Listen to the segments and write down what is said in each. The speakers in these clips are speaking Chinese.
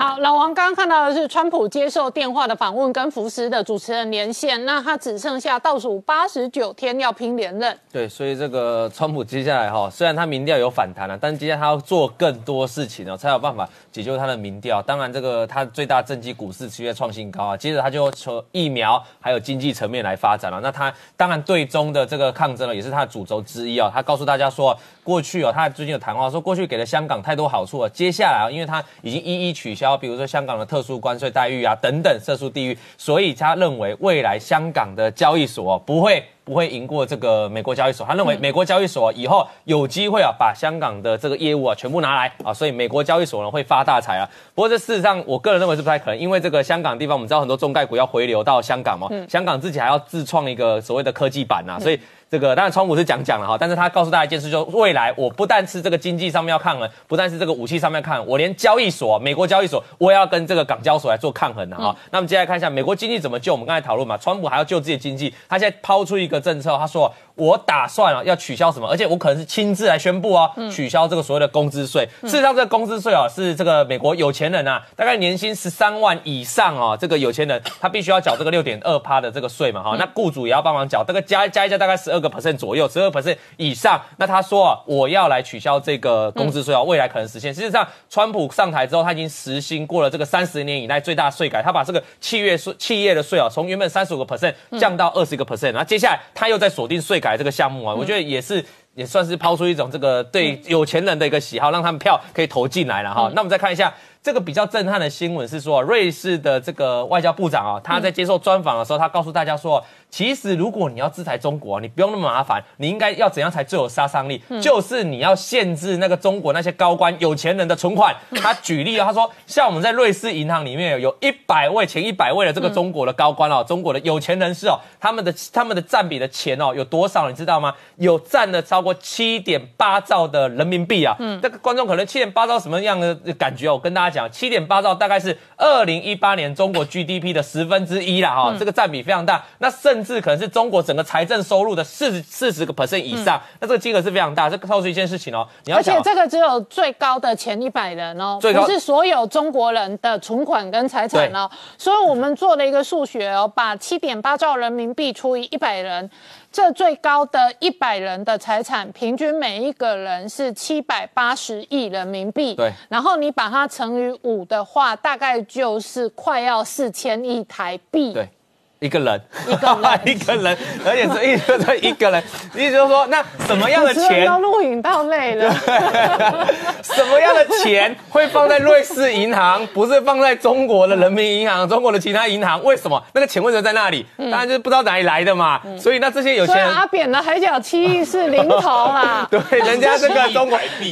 好，老王刚刚看到的是川普接受电话的访问，跟福斯的主持人连线，那他只剩下倒数八十九天要拼连任。对，所以这个川普接下来哈，虽然他民调有反弹了，但接下来他要做更多事情哦，才有办法解救他的民调。当然，这个他最大政绩股市持续创新高啊，接着他就从疫苗还有经济层面来发展了。那他当然对中的这个抗争呢，也是他的主轴之一啊。他告诉大家说，过去哦，他最近有谈话说，过去给了香港太多好处了，接下来啊，因为他已经一一取消。比如说香港的特殊关税待遇啊，等等，色素地域，所以他认为未来香港的交易所不会不会赢过这个美国交易所。他认为美国交易所以后有机会啊，把香港的这个业务啊全部拿来啊，所以美国交易所呢会发大财啊。不过这事实上，我个人认为是不太可能，因为这个香港地方我们知道很多中概股要回流到香港嘛，香港自己还要自创一个所谓的科技版呐，所以。这个当然，川普是讲讲了哈，但是他告诉大家一件事，就未来我不但是这个经济上面要抗衡，不但是这个武器上面抗衡，我连交易所，美国交易所，我也要跟这个港交所来做抗衡的哈。那么接下来看一下美国经济怎么救？我们刚才讨论嘛，川普还要救自己的经济，他现在抛出一个政策，他说我打算啊要取消什么，而且我可能是亲自来宣布哦，取消这个所谓的工资税。事实上，这个工资税啊是这个美国有钱人啊，大概年薪十三万以上哦，这个有钱人他必须要缴这个六点二趴的这个税嘛哈。那雇主也要帮忙缴，这个加加一加大概十二个 percent 左右。十二 percent 以上，那他说啊，我要来取消这个工资税啊，未来可能实现。事实上，川普上台之后，他已经实行过了这个三十年以来最大税改，他把这个企业税企业的税啊，从原本三十五个 percent 降到二十个 percent，然后接下来他又在锁定税改这个项目啊，我觉得也是也算是抛出一种这个对有钱人的一个喜好，让他们票可以投进来了哈。那我们再看一下。这个比较震撼的新闻是说，瑞士的这个外交部长啊，他在接受专访的时候，他告诉大家说，其实如果你要制裁中国，你不用那么麻烦，你应该要怎样才最有杀伤力？就是你要限制那个中国那些高官、有钱人的存款。他举例啊，他说，像我们在瑞士银行里面有一百位前一百位的这个中国的高官哦，中国的有钱人士哦，他们的他们的占比的钱哦有多少？你知道吗？有占了超过七点八兆的人民币啊！嗯，这个观众可能七点八兆什么样的感觉？我跟大家。讲七点八兆大概是二零一八年中国 GDP 的十分之一了哈，这个占比非常大，那甚至可能是中国整个财政收入的四十四十个 percent 以上，那这个金额是非常大。这告诉一件事情哦，你要而且这个只有最高的前一百人哦，不是所有中国人的存款跟财产哦。所以我们做了一个数学哦，把七点八兆人民币除以一百人。这最高的一百人的财产，平均每一个人是七百八十亿人民币。对，然后你把它乘以五的话，大概就是快要四千亿台币。对。一个人，一个人，一个人，而且是一个一个人，意思就是说，那什么样的钱？都录影到累了。什么样的钱会放在瑞士银行，不是放在中国的人民银行、中国的其他银行？为什么？那个钱为什么在那里？当然就是不知道哪里来的嘛。所以那这些有钱人，阿扁的海角七亿是零头啦。对，人家这个中国一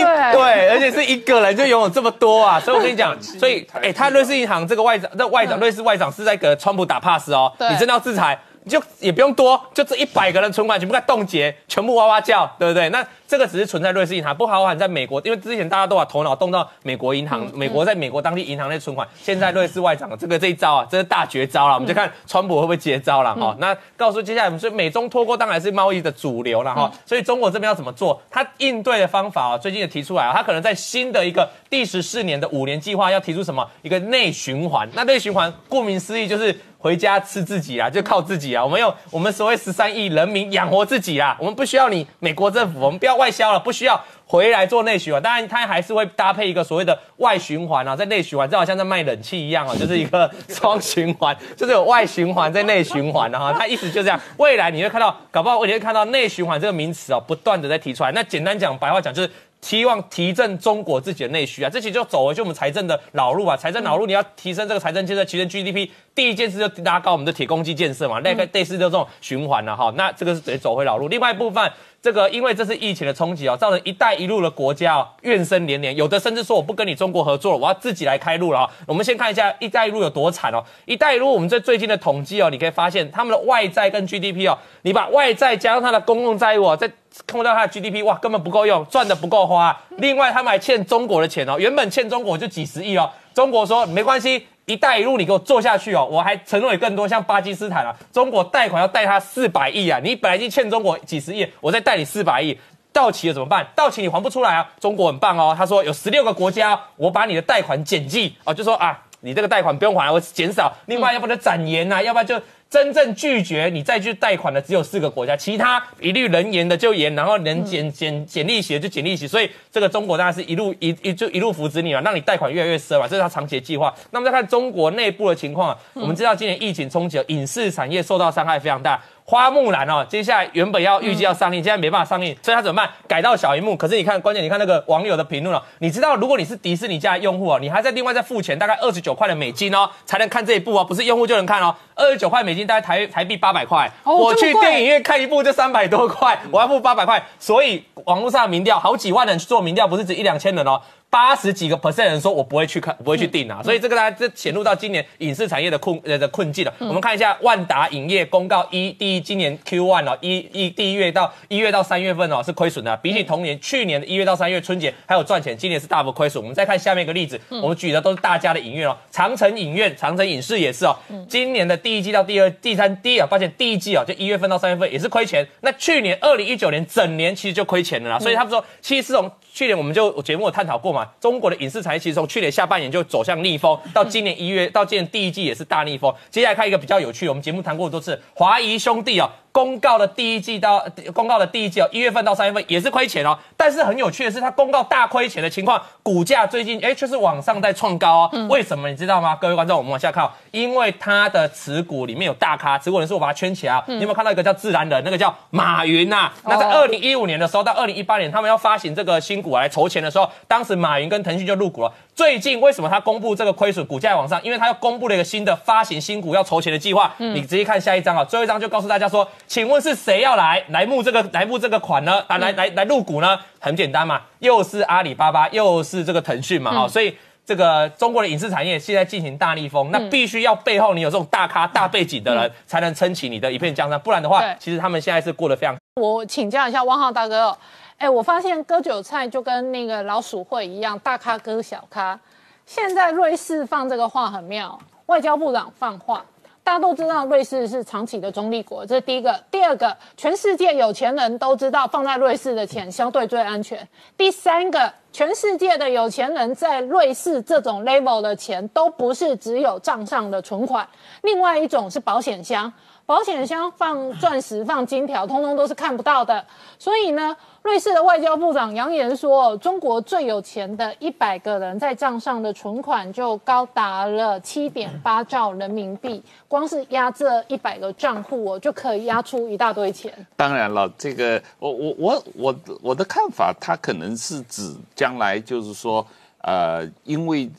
对，而且是一个人就拥有这么多啊。所以我跟你讲，所以哎，他瑞士银行这个外长，这外长，瑞士外长是在给川普打 pass。哦，你真的要制裁，你就也不用多，就这一百个人存款全部在冻结，全部哇哇叫，对不对？那。这个只是存在瑞士银行，不好喊在美国，因为之前大家都把头脑动到美国银行，美国在美国当地银行内存款，现在瑞士外长这个这一招啊，这是大绝招了，我们就看川普会不会接招了哈。那告诉接下来我们说，美中脱钩当然是贸易的主流了哈，所以中国这边要怎么做？他应对的方法啊，最近也提出来啊，他可能在新的一个第十四年的五年计划要提出什么一个内循环？那内循环顾名思义就是回家吃自己啊，就靠自己啊，我们用我们所谓十三亿人民养活自己啊，我们不需要你美国政府，我们不要。外销了，不需要回来做内循环。当然，它还是会搭配一个所谓的外循环啊，在内循环，就好像在卖冷气一样啊，就是一个双循环，就是有外循环在内循环的哈。它意思就这样，未来你会看到，搞不好你会看到内循环这个名词啊，不断的在提出来。那简单讲，白话讲就是。希望提振中国自己的内需啊，这其实就走回去我们财政的老路啊。财政老路，你要提升这个财政建设，提升 GDP，第一件事就拉高我们的铁公鸡建设嘛。那个类似就这种循环了哈。那这个是得走回老路。另外一部分，这个因为这是疫情的冲击啊，造成“一带一路”的国家啊怨声连连，有的甚至说我不跟你中国合作了，我要自己来开路了啊。我们先看一下“一带一路”有多惨哦。“一带一路”我们在最近的统计哦，你可以发现他们的外债跟 GDP 哦，你把外债加上他的公共债务啊，在看到他的 GDP，哇，根本不够用，赚的不够花。另外，他们还欠中国的钱哦，原本欠中国就几十亿哦。中国说没关系，一带一路你给我做下去哦，我还承诺你更多，像巴基斯坦啊，中国贷款要贷他四百亿啊，你本来就欠中国几十亿，我再贷你四百亿。到期了怎么办？到期你还不出来啊？中国很棒哦，他说有十六个国家，我把你的贷款减记哦，就说啊，你这个贷款不用还了，我减少。另外，要不然展延呐，要不然就。真正拒绝你再去贷款的只有四个国家，其他一律能延的就延，然后能减减减利息的就减利息。所以这个中国当然是一路一一就一路扶持你嘛，让你贷款越来越深嘛，这是他长期的计划。那么再看中国内部的情况啊，我们知道今年疫情冲击，影视产业受到伤害非常大。花木兰哦，接下来原本要预计要上映，现在没办法上映，所以他怎么办？改到小荧幕。可是你看，关键你看那个网友的评论哦，你知道如果你是迪士尼家用户哦，你还在另外再付钱，大概二十九块的美金哦，才能看这一部哦，不是用户就能看哦，二十九块美金大概台台币八百块，我去电影院看一部就三百多块，我要付八百块，所以网络上的民调，好几万人去做民调，不是指一两千人哦。八十几个 percent 人说，我不会去看，不会去订啊，所以这个大家这显露到今年影视产业的困呃的困境了。我们看一下万达影业公告一第一今年 Q one 哦，一一第一月到一月到三月份哦是亏损的，比起同年去年的一月到三月春节还有赚钱，今年是大幅亏损。我们再看下面一个例子，我们举的都是大家的影院哦，长城影院、长城影视也是哦，今年的第一季到第二、第三、第二，发现，第一季哦，就一月份到三月份也是亏钱。那去年二零一九年整年其实就亏钱了啦，所以他们说，其实这种。去年我们就节目有探讨过嘛，中国的影视产业其实从去年下半年就走向逆风，到今年一月到今年第一季也是大逆风。接下来看一个比较有趣，我们节目谈过多次，华谊兄弟哦。公告的第一季到公告的第一季哦，一月份到三月份也是亏钱哦。但是很有趣的是，它公告大亏钱的情况，股价最近哎却是往上在创高哦。为什么你知道吗？各位观众，我们往下看，因为它的持股里面有大咖，持股人数我把它圈起来啊。你有没有看到一个叫自然人，那个叫马云呐？那在二零一五年的时候到二零一八年，他们要发行这个新股来筹钱的时候，当时马云跟腾讯就入股了。最近为什么他公布这个亏损，股价往上？因为他要公布了一个新的发行新股要筹钱的计划。你直接看下一章啊，最后一章就告诉大家说，请问是谁要来来募这个来募这个款呢？啊，来来来入股呢？很简单嘛，又是阿里巴巴，又是这个腾讯嘛，哈，所以这个中国的影视产业现在进行大逆风，那必须要背后你有这种大咖大背景的人，才能撑起你的一片江山，不然的话，其实他们现在是过得非常。我请教一下汪浩大哥。哎，我发现割韭菜就跟那个老鼠会一样，大咖割小咖。现在瑞士放这个话很妙，外交部长放话，大家都知道瑞士是长期的中立国，这是第一个。第二个，全世界有钱人都知道放在瑞士的钱相对最安全。第三个，全世界的有钱人在瑞士这种 level 的钱都不是只有账上的存款，另外一种是保险箱。保险箱放钻石、放金条，通通都是看不到的。所以呢，瑞士的外交部长扬言说，中国最有钱的一百个人在账上的存款就高达了七点八兆人民币，光是压这一百个账户，我就可以压出一大堆钱。当然了，这个我我我我我的看法，它可能是指将来就是说，呃，因为。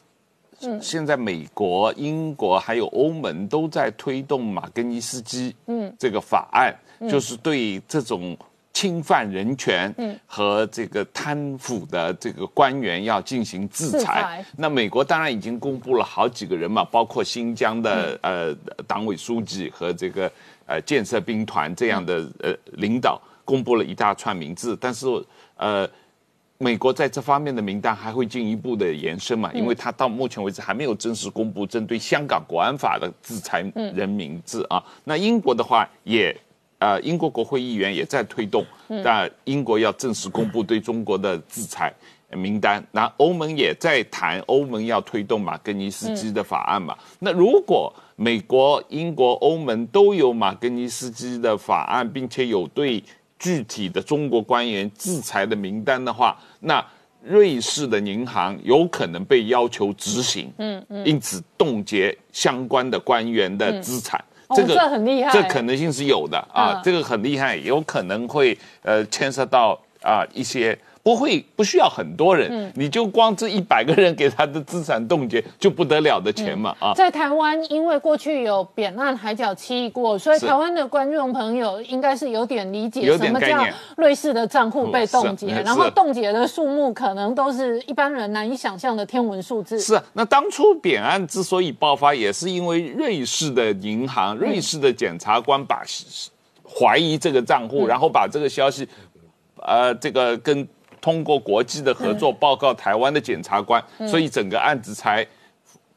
现在美国、英国还有欧盟都在推动马根尼斯基嗯这个法案，就是对这种侵犯人权和这个贪腐的这个官员要进行制裁。那美国当然已经公布了好几个人嘛，包括新疆的呃党委书记和这个呃建设兵团这样的呃领导，公布了一大串名字，但是呃。美国在这方面的名单还会进一步的延伸嘛？因为他到目前为止还没有正式公布针对香港国安法的制裁人名字啊。那英国的话也，呃，英国国会议员也在推动，但英国要正式公布对中国的制裁名单。那欧盟也在谈，欧盟要推动马格尼斯基的法案嘛？那如果美国、英国、欧盟都有马格尼斯基的法案，并且有对。具体的中国官员制裁的名单的话，那瑞士的银行有可能被要求执行，嗯嗯，因此冻结相关的官员的资产，这个很厉害，这可能性是有的啊，这个很厉害，有可能会呃牵涉到啊一些。不会不需要很多人，你就光这一百个人给他的资产冻结就不得了的钱嘛啊！在台湾，因为过去有扁案海角七亿过，所以台湾的观众朋友应该是有点理解什么叫瑞士的账户被冻结，然后冻结的数目可能都是一般人难以想象的天文数字。是啊，那当初扁案之所以爆发，也是因为瑞士的银行、瑞士的检察官把怀疑这个账户，然后把这个消息，呃，这个跟。通过国际的合作报告台湾的检察官，所以整个案子才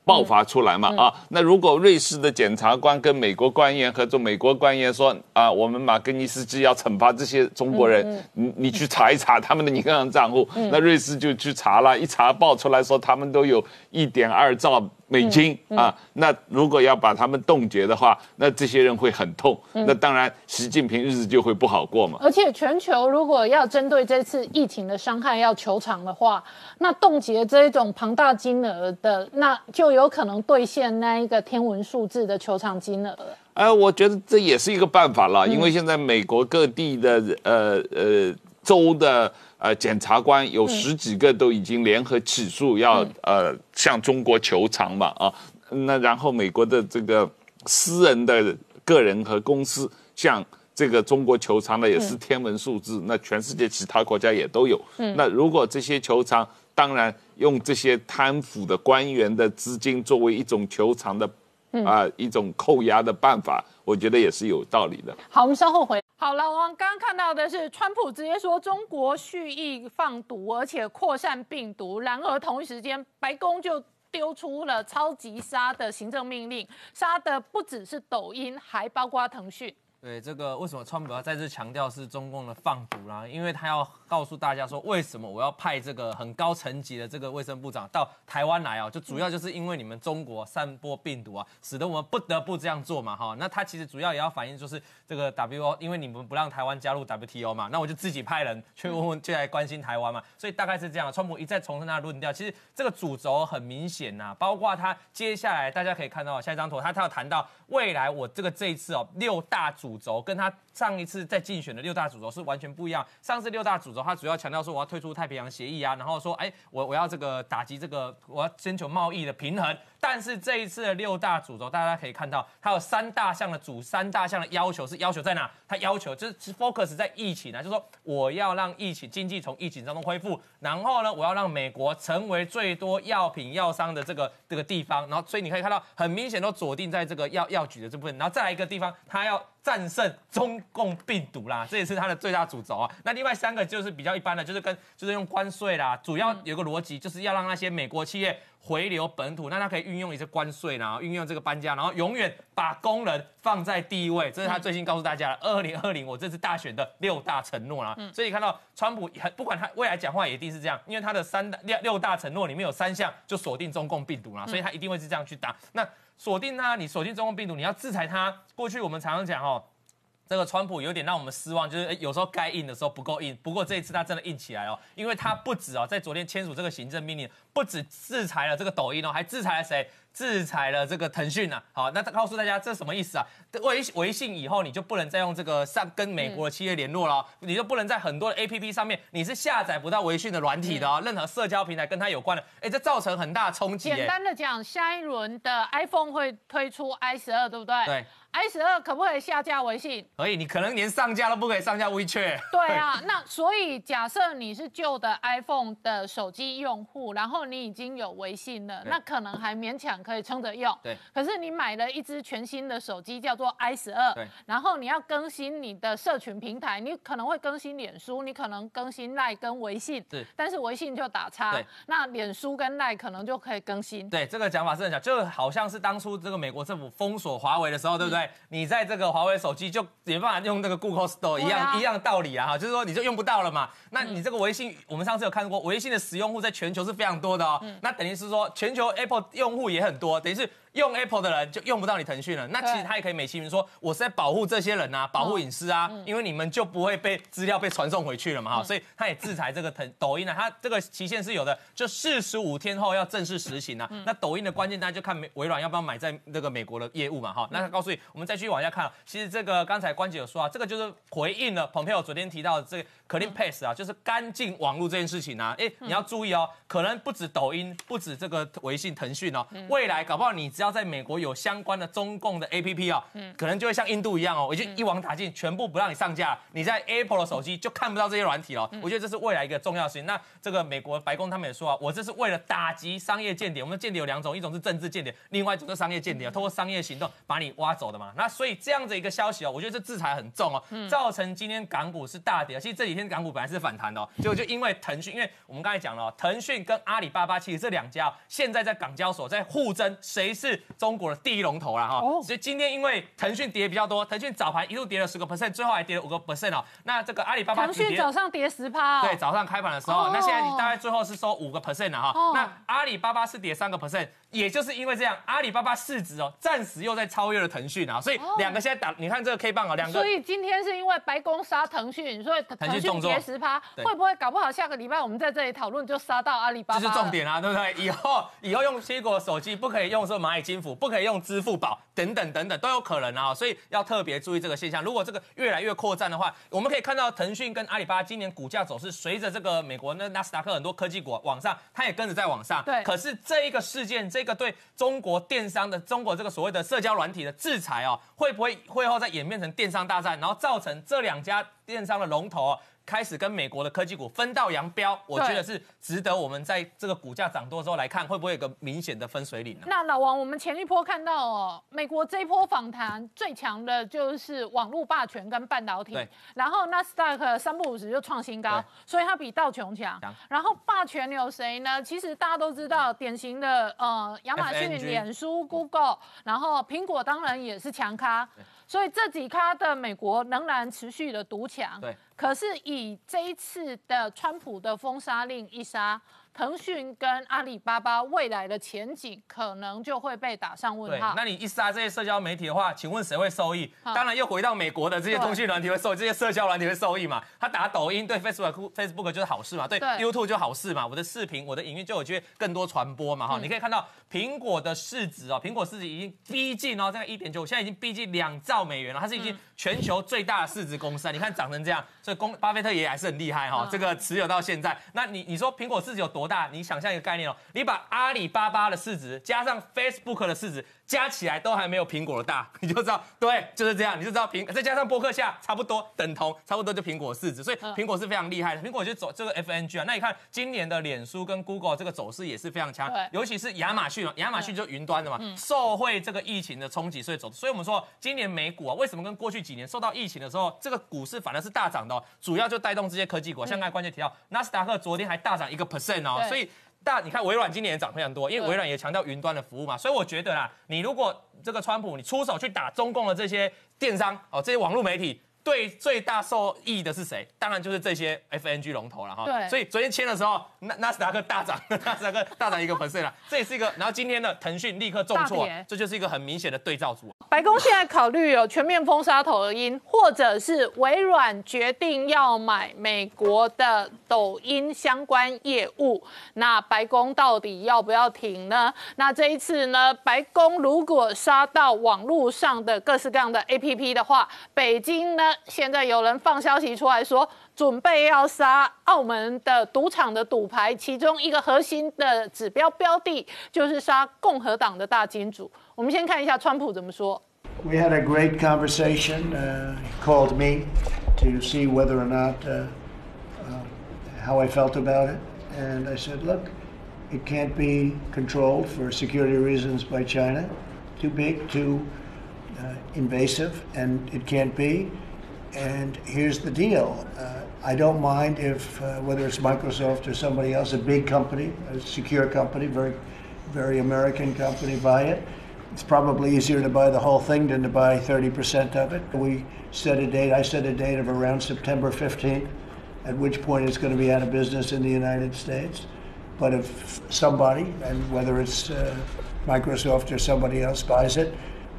爆发出来嘛啊？那如果瑞士的检察官跟美国官员合作，美国官员说啊，我们马格尼斯基要惩罚这些中国人，你你去查一查他们的银行账户，那瑞士就去查了，一查爆出来说他们都有一点二兆。美金啊，那如果要把他们冻结的话，那这些人会很痛。那当然，习近平日子就会不好过嘛。而且，全球如果要针对这次疫情的伤害要求偿的话，那冻结这一种庞大金额的，那就有可能兑现那一个天文数字的球场金额。哎，我觉得这也是一个办法了，因为现在美国各地的呃呃州的。呃，检察官有十几个都已经联合起诉，要呃向中国求偿嘛啊，那然后美国的这个私人的个人和公司向这个中国求偿的也是天文数字，那全世界其他国家也都有。那如果这些求偿，当然用这些贪腐的官员的资金作为一种求偿的啊一种扣押的办法，我觉得也是有道理的。好，我们稍后回。好了，我们刚刚看到的是川普直接说中国蓄意放毒，而且扩散病毒。然而同一时间，白宫就丢出了超级杀的行政命令，杀的不只是抖音，还包括腾讯。对这个，为什么川普要再次强调是中共的放毒啦？因为他要告诉大家说，为什么我要派这个很高层级的这个卫生部长到台湾来啊？就主要就是因为你们中国散播病毒啊，使得我们不得不这样做嘛，哈。那他其实主要也要反映就是这个 WO，因为你们不让台湾加入 WTO 嘛，那我就自己派人去问问，就来关心台湾嘛。所以大概是这样。川普一再重申他的论调，其实这个主轴很明显呐，包括他接下来大家可以看到下一张图，他他要谈到未来我这个这一次哦六大主。五轴跟他上一次在竞选的六大主轴是完全不一样。上次六大主轴，他主要强调说我要退出太平洋协议啊，然后说哎，我我要这个打击这个，我要征求贸易的平衡。但是这一次的六大主轴，大家可以看到，它有三大项的主三大项的要求是要求在哪？它要求就是 focus 在疫情啊，就是说我要让疫情经济从疫情当中恢复，然后呢，我要让美国成为最多药品药商的这个这个地方，然后所以你可以看到很明显都锁定在这个药药局的这部分，然后再来一个地方，它要战胜中共病毒啦，这也是它的最大主轴啊。那另外三个就是比较一般的，就是跟就是用关税啦，主要有个逻辑就是要让那些美国企业。回流本土，那它可以运用一些关税，然后运用这个搬家，然后永远把工人放在第一位。这是他最近告诉大家的，二零二零我这次大选的六大承诺啦。所以看到川普很不管他未来讲话，一定是这样，因为他的三六六大承诺里面有三项就锁定中共病毒啦，所以他一定会是这样去打。那锁定他，你锁定中共病毒，你要制裁他。过去我们常常讲哦。这个川普有点让我们失望，就是有时候该硬的时候不够硬。不过这一次他真的硬起来哦，因为他不止哦，在昨天签署这个行政命令，不止制裁了这个抖音哦，还制裁了谁？制裁了这个腾讯呐。好，那他告诉大家这什么意思啊？微微信以后你就不能再用这个上跟美国的企业联络了，你就不能在很多的 A P P 上面你是下载不到微信的软体的哦，任何社交平台跟它有关的，哎，这造成很大冲击。简单的讲，下一轮的 iPhone 会推出 i 十二，对不对？对。I 十二可不可以下架微信？可以，你可能连上架都不可以上架 WeChat。对啊，那所以假设你是旧的 iPhone 的手机用户，然后你已经有微信了，那可能还勉强可以撑着用。对。可是你买了一只全新的手机，叫做 i 十二，然后你要更新你的社群平台，你可能会更新脸书，你可能更新赖跟微信。对。但是微信就打叉。对。那脸书跟赖可能就可以更新。对，这个讲法是很巧，就好像是当初这个美国政府封锁华为的时候，对不对？你在这个。华为手机就没办法用那个 Google Store 一样一样道理啊哈，就是说你就用不到了嘛。那你这个微信，我们上次有看过，微信的使用户在全球是非常多的哦。那等于是说，全球 Apple 用户也很多，等于是。用 Apple 的人就用不到你腾讯了，那其实他也可以美其名说我是在保护这些人啊，保护隐私啊，因为你们就不会被资料被传送回去了嘛哈，所以他也制裁这个腾抖音啊，他这个期限是有的，就四十五天后要正式实行啊。那抖音的关键大家就看美微软要不要买在那个美国的业务嘛哈。那他告诉你，我们再继续往下看，其实这个刚才关姐有说啊，这个就是回应了蓬佩奥昨天提到的这个 Clean Pass 啊，就是干净网络这件事情啊。哎，你要注意哦，可能不止抖音，不止这个微信、腾讯哦，未来搞不好你只只要在美国有相关的中共的 A P P 哦，嗯，可能就会像印度一样哦，我就一网打尽，全部不让你上架，你在 Apple 的手机就看不到这些软体了。我觉得这是未来一个重要事情。那这个美国白宫他们也说啊，我这是为了打击商业间谍。我们间谍有两种，一种是政治间谍，另外一种是商业间谍，通过商业行动把你挖走的嘛。那所以这样子一个消息哦，我觉得这制裁很重哦，造成今天港股是大跌。其实这几天港股本来是反弹的，结果就因为腾讯，因为我们刚才讲了，腾讯跟阿里巴巴其实这两家现在在港交所在互争，谁是中国的第一龙头了哈。所以今天因为腾讯跌比较多，腾讯早盘一路跌了十个 percent，最后还跌了五个 percent 哦。那这个阿里巴巴腾讯早上跌十趴，对，早上开盘的时候，那现在你大概最后是收五个 percent 了哈。那阿里巴巴是跌三个 percent，也就是因为这样，阿里巴巴市值哦暂时又在超越了腾讯啊，所以两个现在打，你看这个 K 棒哦，两个。所以今天是因为白宫杀腾讯，所以腾讯跌十趴，会不会搞不好下个礼拜我们在这里讨论就杀到阿里巴巴？这是重点啊，对不对？以后以后用苹果手机不可以用说蚂蚁金服，不可以用支付宝等等等等都有可能啊，所以要特别注意这个现象。如果这个越来越扩散的话，我们可以看到腾讯跟阿里巴巴今年股价走势，随着这个美国那纳斯达克很多科技股往上，它也跟着在往上。对。可是这一个事件，这个对中国电商的中国这个所谓的社交软体的制裁哦，会不会会后再演变成电商大战，然后造成这两家电商的龙头？开始跟美国的科技股分道扬镳，我觉得是值得我们在这个股价涨多之后来看，会不会有个明显的分水岭呢？那老王，我们前一波看到哦，美国这一波访谈最强的就是网络霸权跟半导体，然后纳斯达克三不五十就创新高，所以它比道琼强。然后霸权有谁呢？其实大家都知道，典型的呃亚马逊、脸书、Google，然后苹果当然也是强咖，所以这几咖的美国仍然持续的独强。对。可是以这一次的川普的封杀令一杀。腾讯跟阿里巴巴未来的前景可能就会被打上问号。那你一杀这些社交媒体的话，请问谁会受益？当然又回到美国的这些通讯软体会受益，这些社交软体会受益嘛？他打抖音对 Facebook Facebook 就是好事嘛？对 YouTube 就好事嘛？我的视频、我的影音就有机会更多传播嘛？哈，你可以看到苹果的市值哦，苹果市值已经逼近哦，这个一点九，现在已经逼近两兆美元了，它是已经全球最大的市值公司啊！你看涨成这样，所以公巴菲特爷爷还是很厉害哈，这个持有到现在。那你你说苹果市值有多多大？你想象一个概念哦，你把阿里巴巴的市值加上 Facebook 的市值。加起来都还没有苹果的大，你就知道，对，就是这样，你就知道苹，再加上博客下差不多等同，差不多就苹果市值，所以苹果是非常厉害的。苹果就走这个 FNG 啊，那你看今年的脸书跟 Google 这个走势也是非常强，尤其是亚马逊，亚马逊就云端的嘛，受惠这个疫情的冲击，所以走。所以我们说今年美股啊，为什么跟过去几年受到疫情的时候，这个股市反而是大涨的？主要就带动这些科技股，像刚才关键提到纳斯达克昨天还大涨一个 percent 哦，所以。大，你看微软今年也涨非常多，因为微软也强调云端的服务嘛，所以我觉得啦，你如果这个川普你出手去打中共的这些电商哦，这些网络媒体。对，最大受益的是谁？当然就是这些 FNG 龙头了哈。对，所以昨天签的时候，纳纳斯达克大涨，纳斯达克大涨一个 percent 了，这也是一个。然后今天呢腾讯立刻重挫，这就是一个很明显的对照组。白宫现在考虑有全面封杀抖音，或者是微软决定要买美国的抖音相关业务，那白宫到底要不要停呢？那这一次呢，白宫如果杀到网络上的各式各样的 APP 的话，北京呢？现在有人放消息出来说，准备要杀澳门的赌场的赌牌，其中一个核心的指标标的就是杀共和党的大金主。我们先看一下川普怎么说。We had a great conversation. Uh, he called me to see whether or not uh, uh, how I felt about it, and I said, look, it can't be controlled for security reasons by China. Too big, too uh, invasive, and it can't be. And here's the deal. Uh, I don't mind if, uh, whether it's Microsoft or somebody else, a big company, a secure company, very, very American company, buy it. It's probably easier to buy the whole thing than to buy 30% of it. We set a date, I set a date of around September 15th, at which point it's going to be out of business in the United States. But if somebody, and whether it's uh, Microsoft or somebody else, buys it,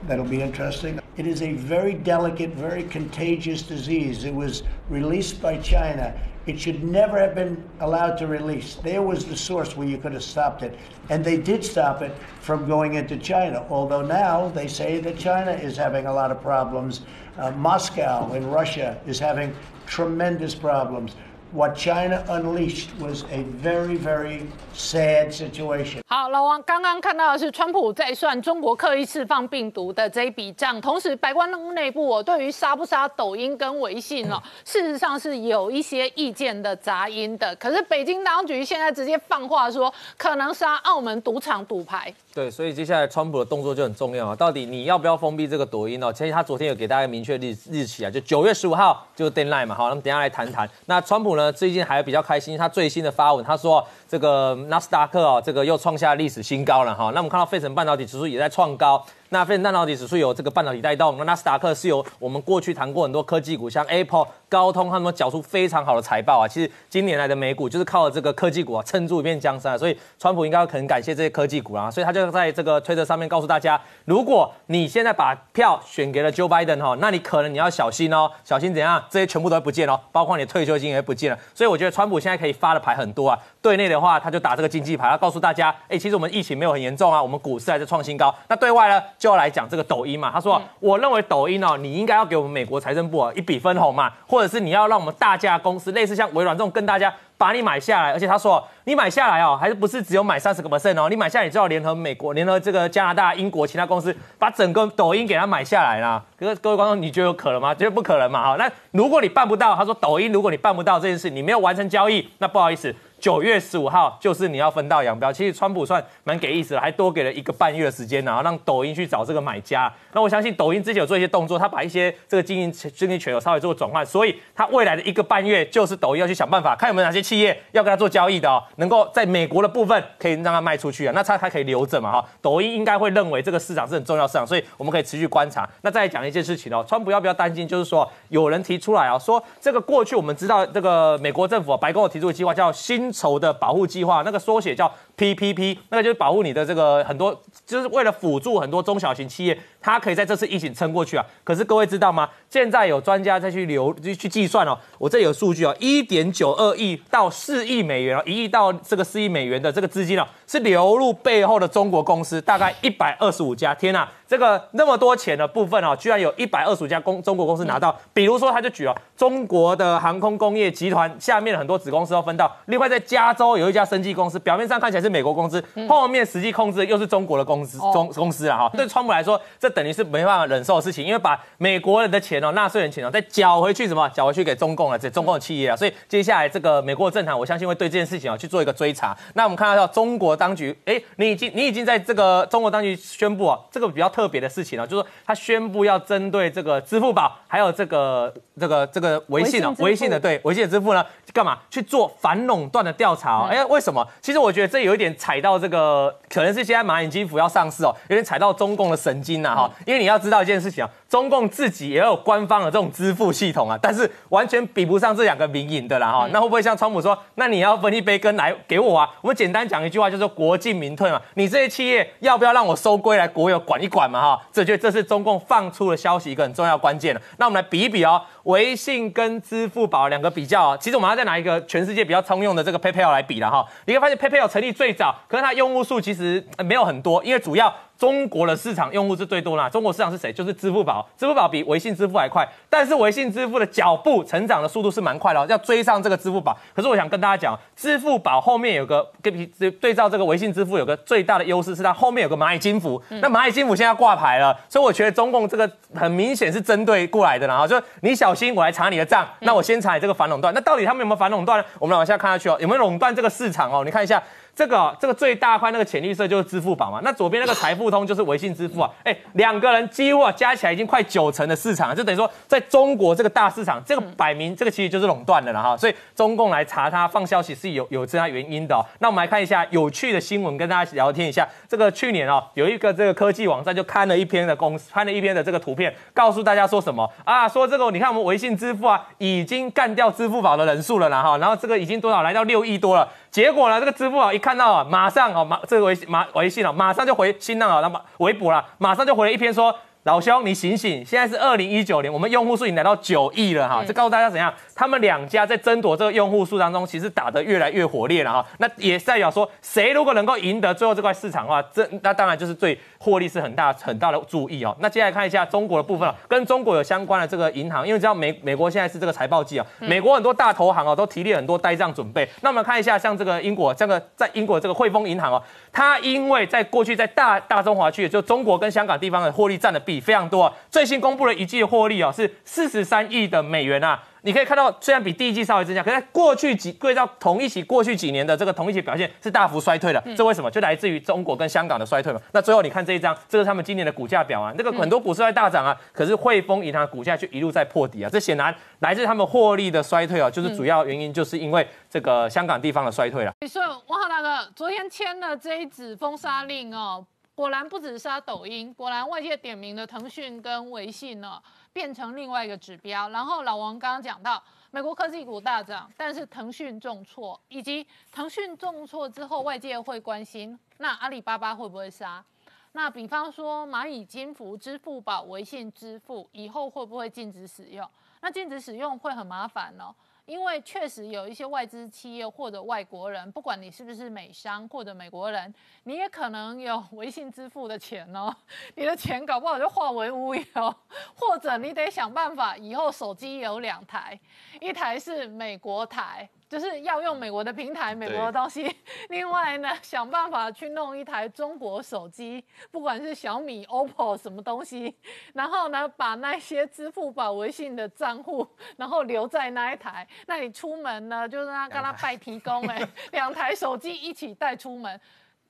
that'll be interesting. It is a very delicate, very contagious disease. It was released by China. It should never have been allowed to release. There was the source where you could have stopped it. And they did stop it from going into China, although now they say that China is having a lot of problems. Uh, Moscow in Russia is having tremendous problems. What China unleashed was a very, very sad situation. 好，老王刚刚看到的是川普在算中国刻意释放病毒的这一笔账，同时白宫内部我对于杀不杀抖音跟微信哦，事实上是有一些意见的杂音的。可是北京当局现在直接放话说，可能杀澳门赌场赌牌。对，所以接下来川普的动作就很重要啊，到底你要不要封闭这个抖音哦？其实他昨天有给大家明确日日期啊，就九月十五号就 deadline 嘛。好，那么等下来谈谈。那川普呢，最近还比较开心，他最新的发文，他说这个纳斯达克哦，这个又创下历史新高了哈。那我们看到费城半导体指数也在创高。那费城半导体指数有这个半导体带动，那纳斯达克是由我们过去谈过很多科技股，像 Apple、高通，他们缴出非常好的财报啊。其实今年来的美股就是靠这个科技股啊撑住一片江山，所以川普应该很感谢这些科技股啊。所以他就在这个推特上面告诉大家，如果你现在把票选给了 Joe Biden 哈，那你可能你要小心哦，小心怎样？这些全部都不见哦，包括你的退休金也不见了。所以我觉得川普现在可以发的牌很多啊。对内的话，他就打这个经济牌，他告诉大家，哎，其实我们疫情没有很严重啊，我们股市还在创新高。那对外呢，就要来讲这个抖音嘛。他说，我认为抖音哦，你应该要给我们美国财政部啊一笔分红嘛，或者是你要让我们大家公司，类似像微软这种跟大家。把你买下来，而且他说你买下来哦，还是不是只有买三十个 percent 哦？你买下来，你就要联合美国、联合这个加拿大、英国其他公司，把整个抖音给他买下来啦。可是各位观众，你觉得有可能吗？绝对不可能嘛！哈，那如果你办不到，他说抖音，如果你办不到这件事，你没有完成交易，那不好意思。九月十五号就是你要分道扬镳。其实川普算蛮给意思的，还多给了一个半月的时间，然后让抖音去找这个买家。那我相信抖音之前有做一些动作，他把一些这个经营经营权有稍微做转换，所以他未来的一个半月就是抖音要去想办法，看有没有哪些企业要跟他做交易的哦，能够在美国的部分可以让他卖出去啊，那他他可以留着嘛哈。抖音应该会认为这个市场是很重要市场，所以我们可以持续观察。那再讲一件事情哦，川普要不要担心？就是说有人提出来啊，说这个过去我们知道这个美国政府白宫有提出的计划叫新酬的保护。计划那个缩写叫 PPP，那个就是保护你的这个很多，就是为了辅助很多中小型企业，它可以在这次疫情撑过去啊。可是各位知道吗？现在有专家再去留去去计算哦，我这里有数据哦，一点九二亿到四亿美元哦，一亿到这个四亿美元的这个资金哦，是流入背后的中国公司，大概一百二十五家。天呐！这个那么多钱的部分哦，居然有一百二十五家公中国公司拿到。比如说，他就举了中国的航空工业集团下面的很多子公司都分到。另外，在加州有一家生技公司，表面上看起来是美国公司，后面实际控制的又是中国的公司中公司了哈。对川普来说，这等于是没办法忍受的事情，因为把美国人的钱哦，纳税人钱哦，再缴回去什么？缴回去给中共了，这中共的企业啊。所以接下来这个美国的政坛，我相信会对这件事情啊去做一个追查。那我们看到中国当局，哎，你已经你已经在这个中国当局宣布啊，这个比较特别的事情了，就是。他宣布要针对这个支付宝，还有这个这个这个微信哦，微信的对微信的支付呢，干嘛去做反垄断的调查？哎，为什么？其实我觉得这有一点踩到这个，可能是现在蚂蚁金服要上市哦，有点踩到中共的神经呐哈。因为你要知道一件事情，中共自己也有官方的这种支付系统啊，但是完全比不上这两个民营的啦哈。那会不会像川普说，那你要分一杯羹来给我啊？我们简单讲一句话，就是国进民退嘛。你这些企业要不要让我收归来国有管一管嘛哈？这就这。是中共放出的消息一个很重要关键了。那我们来比一比哦，微信跟支付宝两个比较。其实我们要再拿一个全世界比较通用的这个 PayPal 来比了哈。你会发现 PayPal 成立最早，可是它用户数其实没有很多，因为主要。中国的市场用户是最多啦。中国市场是谁？就是支付宝。支付宝比微信支付还快，但是微信支付的脚步成长的速度是蛮快的，要追上这个支付宝。可是我想跟大家讲，支付宝后面有个跟比对照这个微信支付有个最大的优势，是它后面有个蚂蚁金服。那蚂蚁金服现在挂牌了，所以我觉得中共这个很明显是针对过来的啦。就你小心，我来查你的账。那我先查你这个反垄断。那到底他们有没有反垄断呢？我们往下看下去哦，有没有垄断这个市场哦？你看一下。这个这个最大块那个浅绿色就是支付宝嘛，那左边那个财付通就是微信支付啊，哎，两个人几乎啊加起来已经快九成的市场，就等于说在中国这个大市场，这个摆明这个其实就是垄断的了哈，所以中共来查他放消息是有有这样原因的。那我们来看一下有趣的新闻，跟大家聊天一下。这个去年哦，有一个这个科技网站就刊了一篇的公司，看了一篇的这个图片，告诉大家说什么啊？说这个你看我们微信支付啊，已经干掉支付宝的人数了啦哈，然后这个已经多少来到六亿多了。结果呢，这个支付宝一看到啊，马上哦，马这个微马微信啊，马上就回新浪啊，那么微博啦，马上就回了一篇说，老兄，你醒醒！现在是二零一九年，我们用户数已经来到九亿了哈。这告诉大家怎样？他们两家在争夺这个用户数当中，其实打得越来越火烈了哈。那也代表说，谁如果能够赢得最后这块市场的话，这那当然就是最获利是很大很大的注意哦。那接下来看一下中国的部分跟中国有相关的这个银行，因为知道美美国现在是这个财报季啊，美国很多大投行哦都提炼很多呆账准备。那我们看一下，像这个英国这个在英国这个汇丰银行哦，它因为在过去在大大中华区，就中国跟香港地方的获利占的比非常多。最新公布了一季的获利啊，是四十三亿的美元啊。你可以看到，虽然比第一季稍微增加，可是过去几对照同一起过去几年的这个同一起表现是大幅衰退的。这为什么？就来自于中国跟香港的衰退嘛。那最后你看这一张，这是他们今年的股价表啊。那个很多股市在大涨啊，可是汇丰银行股价却一路在破底啊。这显然来自他们获利的衰退啊，就是主要原因就是因为这个香港地方的衰退了。所以王浩大哥昨天签了这一纸封杀令哦。果然不止杀抖音，果然外界点名的腾讯跟微信呢，变成另外一个指标。然后老王刚刚讲到，美国科技股大涨，但是腾讯重挫，以及腾讯重挫之后，外界会关心，那阿里巴巴会不会杀？那比方说蚂蚁金服、支付宝、微信支付以后会不会禁止使用？那禁止使用会很麻烦哦。因为确实有一些外资企业或者外国人，不管你是不是美商或者美国人，你也可能有 微信支付的钱哦，你的钱搞不好就化为乌有，或者你得想办法以后手机有两台，一台是美国台。就是要用美国的平台，美国的东西。另外呢，想办法去弄一台中国手机，不管是小米、OPPO 什么东西，然后呢，把那些支付宝、微信的账户，然后留在那一台。那你出门呢，就是让跟他拜提供，哎，两台手机一起带出门。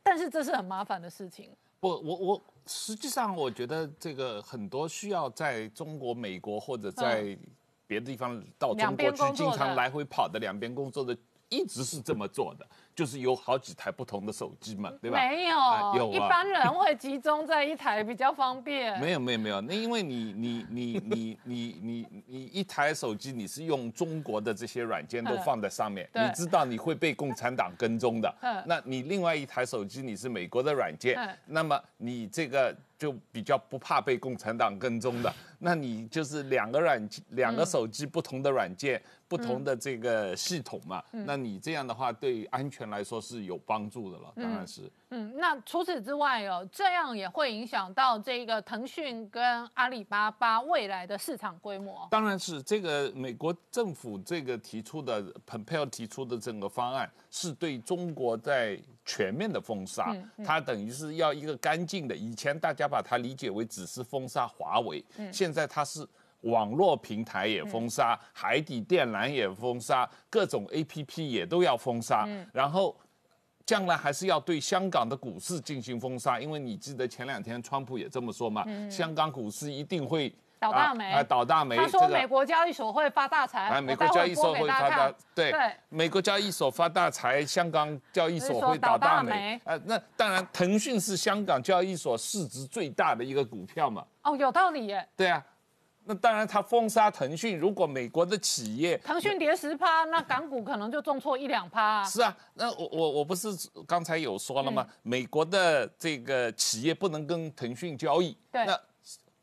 但是这是很麻烦的事情。不，我我实际上我觉得这个很多需要在中国、美国或者在。别的地方到中国去，经常来回跑的两边工作的，一直是这么做的。就是有好几台不同的手机嘛，对吧？没有，有啊一般人会集中在一台比较方便。没有没有没有，那因为你你你你你你你一台手机你是用中国的这些软件都放在上面，你知道你会被共产党跟踪的。那你另外一台手机你是美国的软件，那么你这个就比较不怕被共产党跟踪的。那你就是两个软两个手机不同的软件。不同的这个系统嘛，那你这样的话对安全来说是有帮助的了，当然是。嗯，那除此之外哦，这样也会影响到这个腾讯跟阿里巴巴未来的市场规模。当然是，这个美国政府这个提出的蓬佩奥提出的整个方案，是对中国在全面的封杀，它等于是要一个干净的。以前大家把它理解为只是封杀华为，现在它是。网络平台也封杀，海底电缆也封杀，各种 A P P 也都要封杀。然后，将来还是要对香港的股市进行封杀，因为你记得前两天川普也这么说嘛，香港股市一定会倒大霉。啊，倒大霉。他说美国交易所会发大财。啊，美国交易所会发大对，美国交易所发大财，香港交易所会倒大霉。啊，那当然，腾讯是香港交易所市值最大的一个股票嘛。哦，有道理耶。对啊。那当然，他封杀腾讯。如果美国的企业腾讯跌十趴，那港股可能就重挫一两趴。是啊，那我我我不是刚才有说了吗？美国的这个企业不能跟腾讯交易。对。那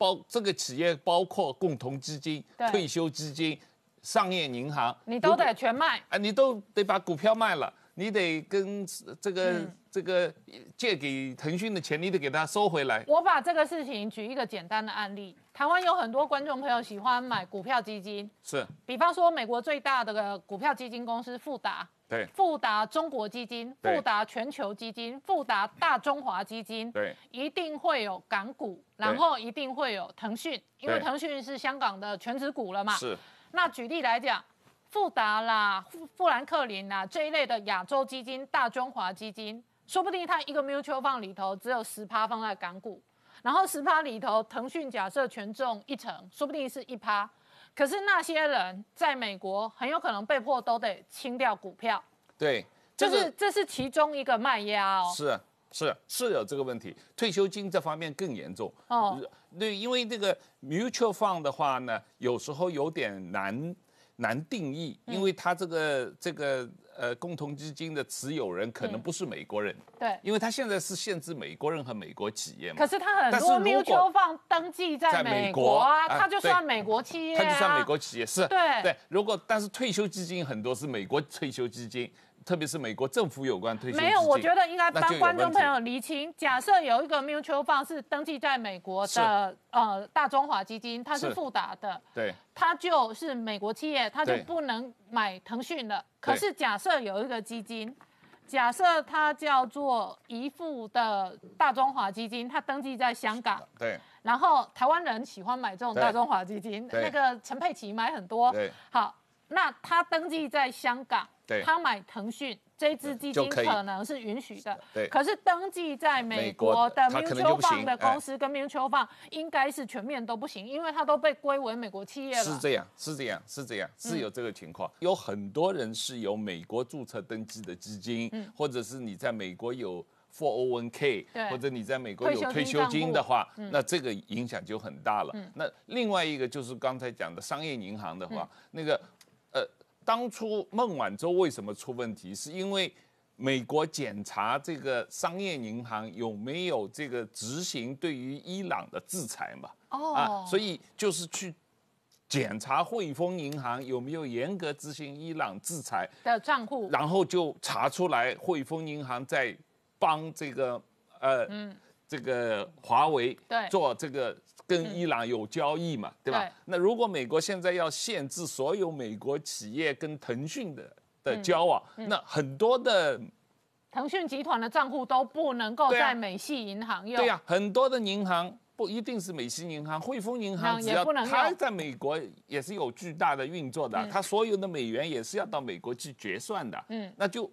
包这个企业包括共同基金、退休基金、商业银行，你都得全卖。啊，你都得把股票卖了，你得跟这个这个借给腾讯的钱，你得给他收回来。我把这个事情举一个简单的案例。台湾有很多观众朋友喜欢买股票基金，是，比方说美国最大的股票基金公司富达，对，富达中国基金、富达全球基金、富达大中华基金，对，一定会有港股，然后一定会有腾讯，因为腾讯是香港的全职股了嘛。是。那举例来讲，富达啦、富富兰克林啦这一类的亚洲基金、大中华基金，说不定它一个 mutual fund 里头只有十趴放在港股。然后十趴里头，腾讯假设权重一成，说不定是一趴。可是那些人在美国很有可能被迫都得清掉股票。对，就是这是其中一个卖压哦。是是是有这个问题，退休金这方面更严重哦。对，因为这个 mutual fund 的话呢，有时候有点难难定义，因为他这个这个呃共同基金的持有人可能不是美国人，对，因为他现在是限制美国人和美国企业嘛。可是他很多 mutual fund 登记在美国啊，他就算美国企业，他就算美国企业是，对对。如果但是退休基金很多是美国退休基金。特别是美国政府有关退休没有，我觉得应该帮观众朋友厘清。假设有一个 mutual fund 是登记在美国的呃大中华基金，它是富达的，对，它就是美国企业，它就不能买腾讯的。可是假设有一个基金，假设它叫做宜富的大中华基金，它登记在香港，对，然后台湾人喜欢买这种大中华基金，那个陈佩琪买很多，对，好，那他登记在香港。他买腾讯这支基金可能是允许的，对。可是登记在美国的 mutual fund 的公司跟 mutual fund 应该是全面都不行，因为它都被归为美国企业了。是这样，是这样，是这样，是有这个情况。有很多人是有美国注册登记的基金，或者是你在美国有 401k，或者你在美国有退休金的话，那这个影响就很大了。那另外一个就是刚才讲的商业银行的话，那个。当初孟晚舟为什么出问题？是因为美国检查这个商业银行有没有这个执行对于伊朗的制裁嘛？哦，啊，所以就是去检查汇丰银行有没有严格执行伊朗制裁的账户，然后就查出来汇丰银行在帮这个呃这个华为做这个。跟伊朗有交易嘛，对吧？那如果美国现在要限制所有美国企业跟腾讯的的交往，那很多的腾讯集团的账户都不能够在美系银行用。对呀，很多的银行不一定是美系银行，汇丰银行只要它在美国也是有巨大的运作的，它所有的美元也是要到美国去结算的。嗯，那就。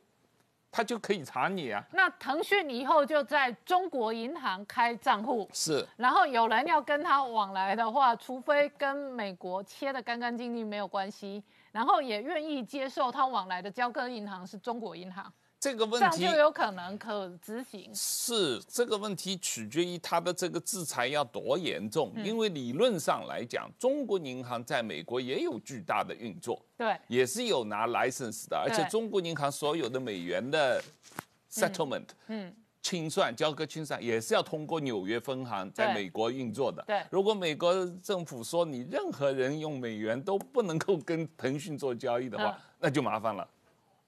他就可以查你啊！那腾讯以后就在中国银行开账户，是。然后有人要跟他往来的话，除非跟美国切的干干净净没有关系，然后也愿意接受他往来的交割银行是中国银行。这个问题就有可能可执行。是这个问题取决于它的这个制裁要多严重，因为理论上来讲，中国银行在美国也有巨大的运作，对，也是有拿 license 的，而且中国银行所有的美元的 settlement，嗯，清算交割清算也是要通过纽约分行在美国运作的。对，如果美国政府说你任何人用美元都不能够跟腾讯做交易的话，那就麻烦了。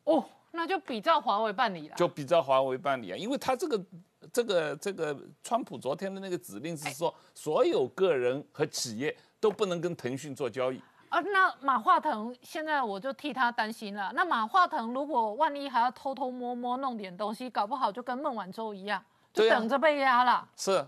哦。那就比照华为办理了，就比照华为办理啊，因为他这个、这个、这个，川普昨天的那个指令是说，所有个人和企业都不能跟腾讯做交易啊。那马化腾现在我就替他担心了。那马化腾如果万一还要偷偷摸摸弄点东西，搞不好就跟孟晚舟一样，就等着被压了。是。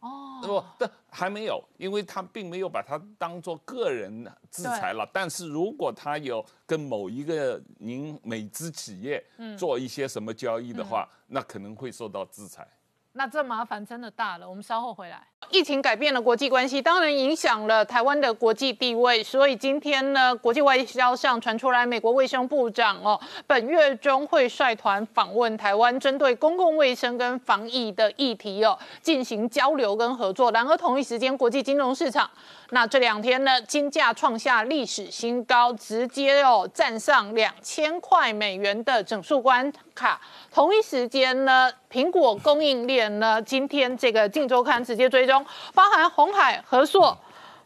哦，不，但还没有，因为他并没有把它当做个人制裁了。但是如果他有跟某一个您美资企业做一些什么交易的话，那可能会受到制裁。那这麻烦真的大了，我们稍后回来。疫情改变了国际关系，当然影响了台湾的国际地位。所以今天呢，国际外交上传出来，美国卫生部长哦，本月中会率团访问台湾，针对公共卫生跟防疫的议题哦，进行交流跟合作。然而同一时间，国际金融市场。那这两天呢，金价创下历史新高，直接哦站上两千块美元的整数关卡。同一时间呢，苹果供应链呢，今天这个《镜周刊》直接追中，包含红海、和硕，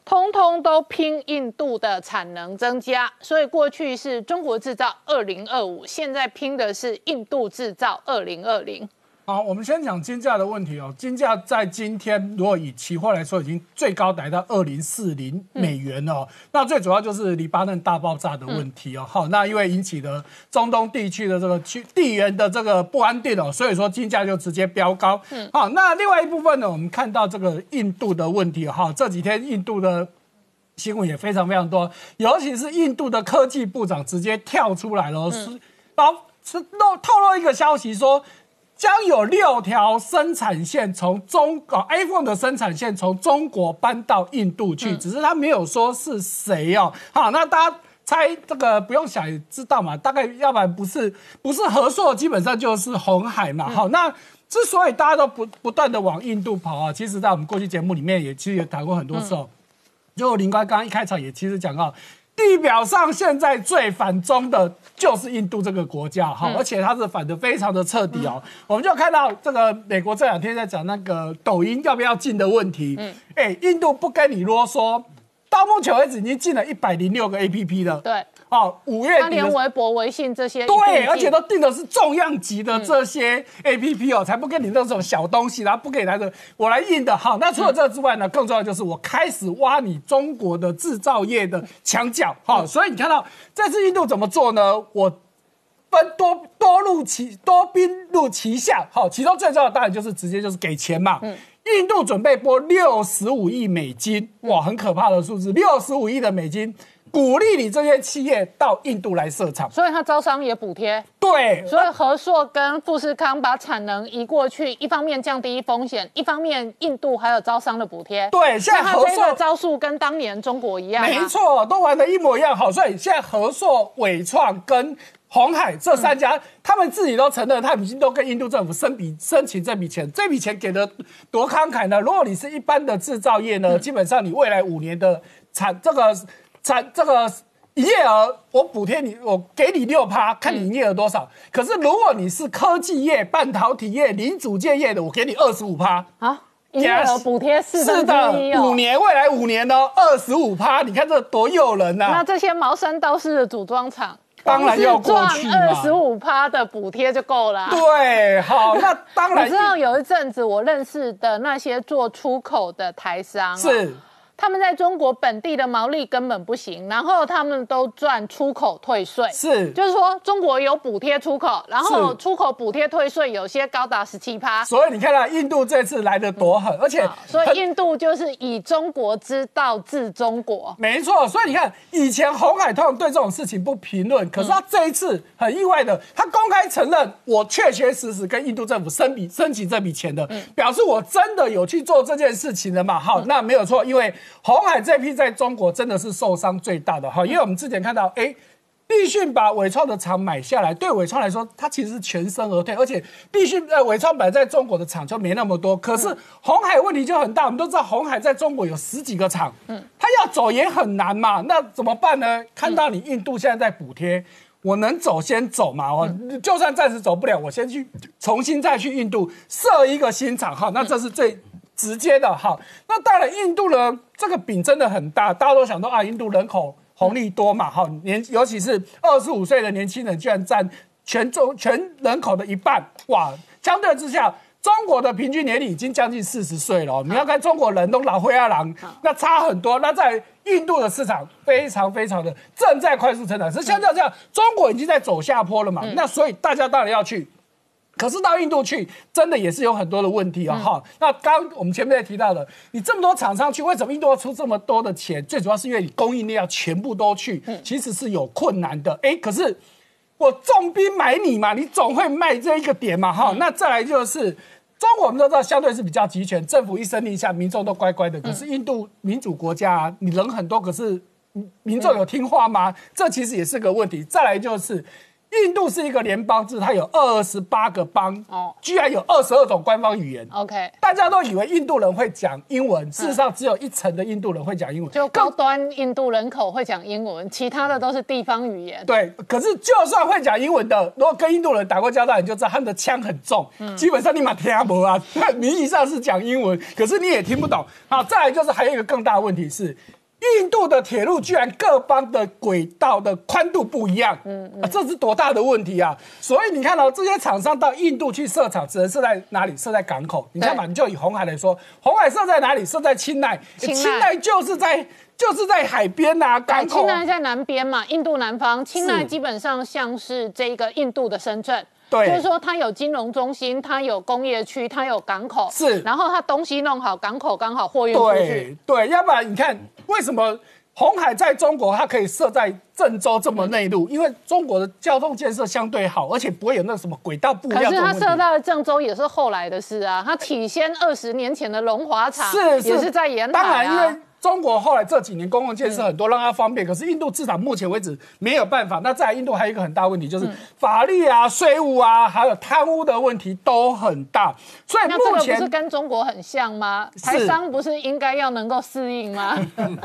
通通都拼印度的产能增加。所以过去是中国制造二零二五，现在拼的是印度制造二零二零。好，我们先讲金价的问题哦。金价在今天，如果以期货来说，已经最高来到二零四零美元哦。那最主要就是黎巴嫩大爆炸的问题哦。好，那因为引起的中东地区的这个区地缘的这个不安定哦，所以说金价就直接飙高。嗯，好，那另外一部分呢，我们看到这个印度的问题哈，这几天印度的新闻也非常非常多，尤其是印度的科技部长直接跳出来了，是包是露透露一个消息说。将有六条生产线从中国 iPhone 的生产线从中国搬到印度去，只是他没有说是谁哦。好，那大家猜这个不用想也知道嘛，大概要不然不是不是合硕，基本上就是红海嘛。好，那之所以大家都不不断的往印度跑啊，其实在我们过去节目里面也其实也谈过很多次哦。就林官刚刚一开场也其实讲到。地表上现在最反中的就是印度这个国家哈，而且它是反的非常的彻底哦。我们就看到这个美国这两天在讲那个抖音要不要禁的问题，嗯，哎，印度不跟你啰嗦，到目前为止已经禁了一百零六个 A P P 了，对。哦，五月他连微博、微信这些对，而且都定的是重量级的这些 A P P 哦，才不跟你那种小东西，然后不给他的我来印的。好，那除了这之外呢，更重要就是我开始挖你中国的制造业的墙角。好，所以你看到这次印度怎么做呢？我分多多入其多兵入旗下。好，其中最重要的当然就是直接就是给钱嘛。嗯，印度准备拨六十五亿美金，哇，很可怕的数字，六十五亿的美金。鼓励你这些企业到印度来设厂，所以它招商也补贴。对，所以和硕跟富士康把产能移过去，一方面降低风险，一方面印度还有招商的补贴。对，现在和硕招数跟当年中国一样，没错，都玩的一模一样。好，所以现在和硕、伟创跟红海这三家，他们自己都承认，他们已经都跟印度政府申笔申请这笔钱。这笔钱给的多慷慨呢？如果你是一般的制造业呢，基本上你未来五年的产这个。产这个营业额，我补贴你，我给你六趴，看你营业额多少。可是如果你是科技业、半导体业、零组件业的，我给你二十五趴啊，营业额补贴四分之一五年未来五年哦，二十五趴，你看这多诱人呐！那这些茅山道士的组装厂，当然要过去二十五趴的补贴就够了。对，好，那当然。你知道有一阵子我认识的那些做出口的台商是。他们在中国本地的毛利根本不行，然后他们都赚出口退税，是，就是说中国有补贴出口，然后出口补贴退税有些高达十七趴。所以你看到印度这次来的多狠，而且所以印度就是以中国之道治中国，没错。所以你看以前红海通对这种事情不评论，可是他这一次很意外的，他公开承认我确确实实跟印度政府申笔申请这笔钱的，表示我真的有去做这件事情的嘛？好，那没有错，因为。红海这批在中国真的是受伤最大的哈，因为我们之前看到，哎，必讯把伟创的厂买下来，对伟创来说，它其实是全身而退，而且必讯呃伟创摆在中国的厂就没那么多，可是红海问题就很大，我们都知道红海在中国有十几个厂，嗯，它要走也很难嘛，那怎么办呢？看到你印度现在在补贴，我能走先走嘛，哦，就算暂时走不了，我先去重新再去印度设一个新厂哈，那这是最。直接的哈，那当然，印度呢，这个饼真的很大，大家都想到啊，印度人口红利多嘛，哈，年尤其是二十五岁的年轻人，居然占全中全人口的一半，哇！相对之下，中国的平均年龄已经将近四十岁了，你要看中国人都老灰二郎，那差很多。那在印度的市场非常非常的正在快速成长，是相较这样，中国已经在走下坡了嘛，那所以大家当然要去。可是到印度去，真的也是有很多的问题哦，哈。那刚我们前面也提到了，你这么多厂商去，为什么印度要出这么多的钱？最主要是因为你供应链要全部都去，其实是有困难的。哎，可是我重兵买你嘛，你总会卖这一个点嘛，哈。那再来就是中国，我们都知道相对是比较集权，政府一声令下，民众都乖乖的。可是印度民主国家，你人很多，可是民众有听话吗？这其实也是个问题。再来就是。印度是一个联邦制，它有二十八个邦，哦，居然有二十二种官方语言。OK，大家都以为印度人会讲英文，事实上只有一层的印度人会讲英文，就高端印度人口会讲英文，其他的都是地方语言。对，可是就算会讲英文的，如果跟印度人打过交道，你就知道他们的腔很重，基本上你马听不啊，名义上是讲英文，可是你也听不懂。好，再来就是还有一个更大的问题是。印度的铁路居然各方的轨道的宽度不一样，嗯，这是多大的问题啊！所以你看到这些厂商到印度去设厂，只能设在哪里？设在港口。你看嘛，你就以红海来说，红海设在哪里？设在青奈，青奈就是在就是在海边呐，港口。青奈在南边嘛，印度南方，青奈基本上像是这个印度的深圳。对就是说，它有金融中心，它有工业区，它有港口，是。然后它东西弄好，港口刚好货运出去。对，要不然你看，为什么红海在中国它可以设在郑州这么内陆？因为中国的交通建设相对好，而且不会有那什么轨道不一样。可是它设在郑州也是后来的事啊，它体现二十年前的龙华厂是也是在沿海啊。中国后来这几年公共建设很多，让它方便。可是印度至少目前为止没有办法。那在印度还有一个很大问题，就是法律啊、税务啊，还有贪污的问题都很大。所以目前不是跟中国很像吗？台商不是应该要能够适应吗？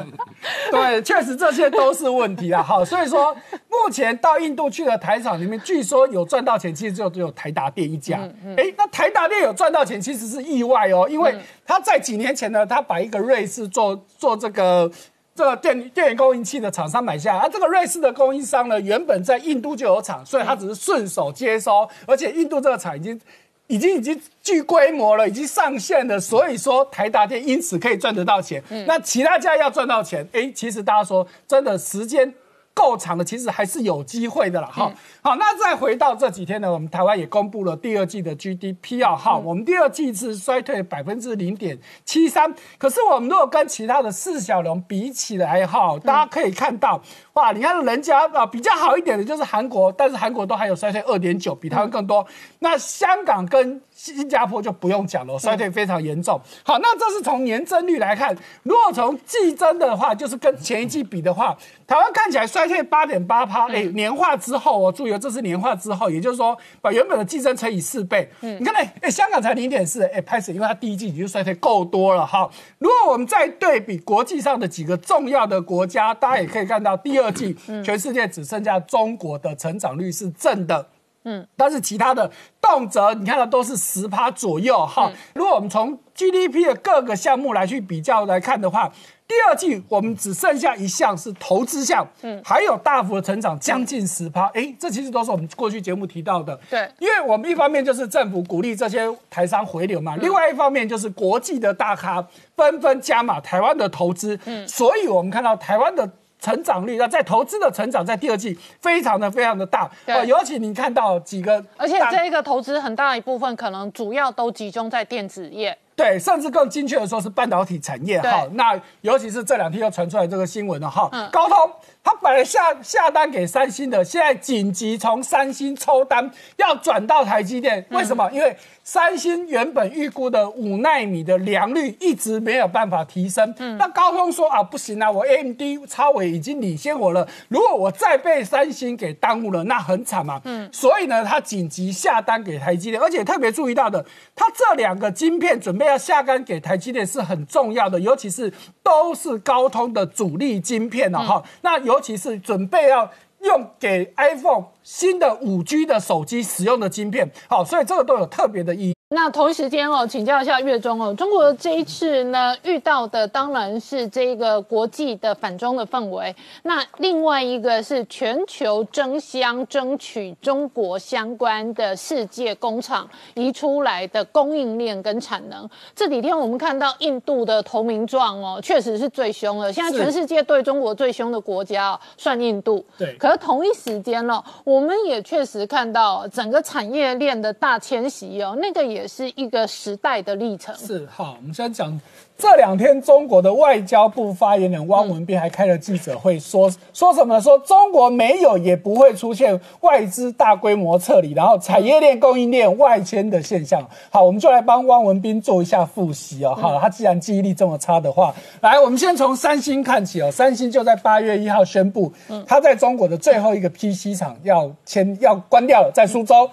对，确实这些都是问题啊。好，所以说目前到印度去的台厂里面，据说有赚到钱，其实就只有台达电一家。哎，那台达电有赚到钱，其实是意外哦，因为他在几年前呢，他把一个瑞士做。做这个这个电电源供应器的厂商买下，而这个瑞士的供应商呢，原本在印度就有厂，所以他只是顺手接收，而且印度这个厂已经已经已经具规模了，已经上线了，所以说台达电因此可以赚得到钱。那其他家要赚到钱，哎，其实大家说真的时间。够长的，其实还是有机会的啦。哈，好，那再回到这几天呢，我们台湾也公布了第二季的 GDP 啊，哈，我们第二季是衰退百分之零点七三。可是我们如果跟其他的四小龙比起来，哈，大家可以看到，哇，你看人家啊比较好一点的就是韩国，但是韩国都还有衰退二点九，比台湾更多。那香港跟新加坡就不用讲了，衰退非常严重。好，那这是从年增率来看，如果从季增的话，就是跟前一季比的话，台湾看起来衰退八点八趴。哎，年化之后哦，注意哦，这是年化之后，也就是说把原本的季增乘以四倍。嗯，你看哎，哎，香港才零点四，哎，拍死，因为它第一季已经衰退够多了哈。如果我们再对比国际上的几个重要的国家，大家也可以看到，第二季全世界只剩下中国的成长率是正的。嗯，但是其他的动辄你看到都是十趴左右哈。如果我们从 GDP 的各个项目来去比较来看的话，第二季我们只剩下一项是投资项，嗯，还有大幅的成长，将近十趴。哎，这其实都是我们过去节目提到的。对，因为我们一方面就是政府鼓励这些台商回流嘛，另外一方面就是国际的大咖纷纷加码台湾的投资，嗯，所以我们看到台湾的。成长率，那在投资的成长，在第二季非常的非常的大，对，尤其你看到几个，而且这一个投资很大一部分可能主要都集中在电子业，对，甚至更精确的说是半导体产业哈。那尤其是这两天又传出来这个新闻了哈，高通他本来下下单给三星的，现在紧急从三星抽单要转到台积电，为什么？因为三星原本预估的五纳米的良率一直没有办法提升，嗯那高通说啊不行啊，我 AMD 超伟已经领先我了，如果我再被三星给耽误了，那很惨嘛。嗯，所以呢，他紧急下单给台积电，而且特别注意到的，他这两个晶片准备要下单给台积电是很重要的，尤其是都是高通的主力晶片了哈。那尤其是准备要。用给 iPhone 新的五 G 的手机使用的晶片，好，所以这个都有特别的意义。那同一时间哦，请教一下月中哦，中国这一次呢遇到的当然是这个国际的反中的氛围，那另外一个是全球争相争取中国相关的世界工厂移出来的供应链跟产能。这几天我们看到印度的投名状哦，确实是最凶的。现在全世界对中国最凶的国家哦，算印度。对。可是同一时间呢，我们也确实看到整个产业链的大迁徙哦，那个也。也是一个时代的历程。是好，我们先讲这两天中国的外交部发言人汪文斌还开了记者会，说说什么？说中国没有也不会出现外资大规模撤离，然后产业链供应链外迁的现象。好，我们就来帮汪文斌做一下复习哦。好，他既然记忆力这么差的话，来，我们先从三星看起哦。三星就在八月一号宣布，他在中国的最后一个 PC 厂要迁要关掉了，在苏州。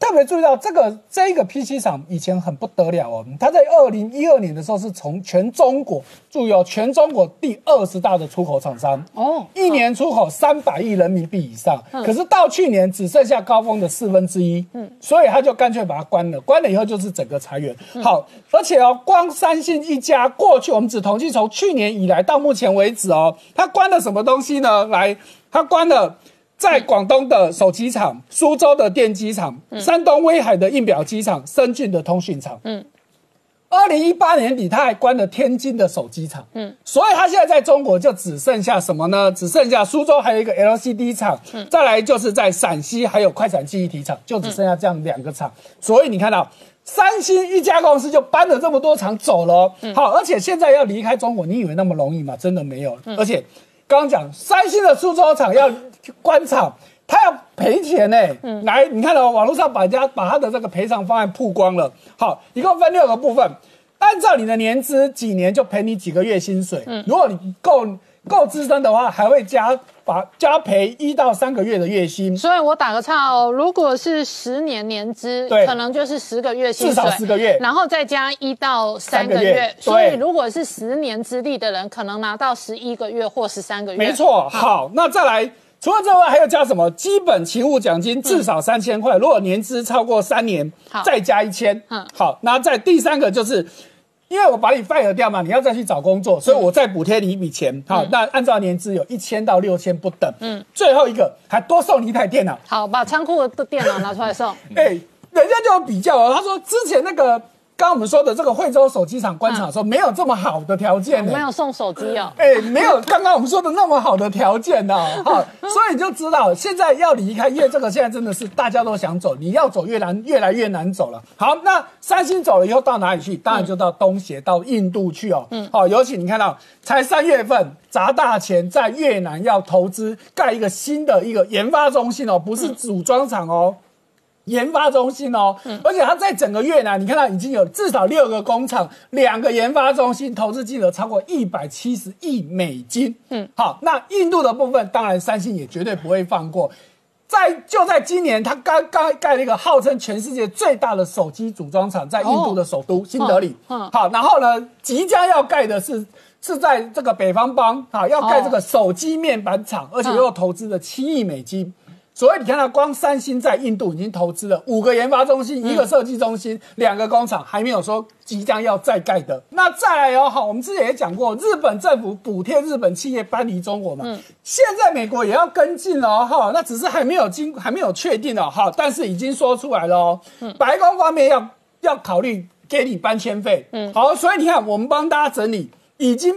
特别注意到这个这一个 PC 厂以前很不得了哦，它在二零一二年的时候是从全中国注意哦，全中国第二十大的出口厂商哦，一年出口三百亿人民币以上，可是到去年只剩下高峰的四分之一，嗯，所以他就干脆把它关了，关了以后就是整个裁员。好，而且哦，光三星一家过去我们只统计从去年以来到目前为止哦，它关了什么东西呢？来，它关了。在广东的手机厂、苏州的电机厂、山东威海的印表机厂、深圳的通讯厂。嗯，二零一八年底他还关了天津的手机厂。嗯，所以他现在在中国就只剩下什么呢？只剩下苏州还有一个 LCD 厂，再来就是在陕西还有快闪记忆体厂，就只剩下这样两个厂。所以你看到三星一家公司就搬了这么多厂走了。好，而且现在要离开中国，你以为那么容易吗？真的没有。而且刚刚讲三星的苏州厂要。官场，他要赔钱呢。嗯，来，你看到网络上把家把他的这个赔偿方案曝光了。好，一共分六个部分。按照你的年资，几年就赔你几个月薪水。嗯，如果你够够资深的话，还会加把加赔一到三个月的月薪。所以我打个岔哦，如果是十年年资，可能就是十个月薪水，至少十个月，然后再加一到三个月。所以如果是十年资历的人，可能拿到十一个月或十三个月。没错。好，那再来。除了之外，还要加什么？基本勤务奖金至少三千块，如果年资超过三年，再加一千。嗯，好，那在第三个就是，因为我把你 fire 掉嘛，你要再去找工作，所以我再补贴你一笔钱。好，那按照年资有一千到六千不等。嗯，最后一个还多送你一台电脑。好，把仓库的电脑拿出来送。哎，人家就有比较哦，他说之前那个。刚我们说的这个惠州手机厂观察说没有这么好的条件没有送手机哦，哎，没有刚刚我们说的那么好的条件呢，好，所以你就知道现在要离开，因为这个现在真的是大家都想走，你要走越难越来越难走了。好，那三星走了以后到哪里去？当然就到东协，到印度去哦。嗯，好，尤其你看到才三月份砸大钱在越南要投资盖一个新的一个研发中心哦，不是组装厂哦。研发中心哦，而且它在整个越南，你看到已经有至少六个工厂，两个研发中心，投资金额超过一百七十亿美金。嗯，好，那印度的部分，当然三星也绝对不会放过。在就在今年，它刚刚盖了一个号称全世界最大的手机组装厂，在印度的首都新德里。嗯，好，然后呢，即将要盖的是是在这个北方邦，啊，要盖这个手机面板厂，而且又投资了七亿美金。所以你看到，光三星在印度已经投资了五个研发中心、一个设计中心、两个工厂，还没有说即将要再盖的。那再来哦，好，我们之前也讲过，日本政府补贴日本企业搬离中国嘛，现在美国也要跟进了，哈，那只是还没有经还没有确定哦，哈，但是已经说出来了哦，白宫方面要要考虑给你搬迁费，嗯，好，所以你看，我们帮大家整理已经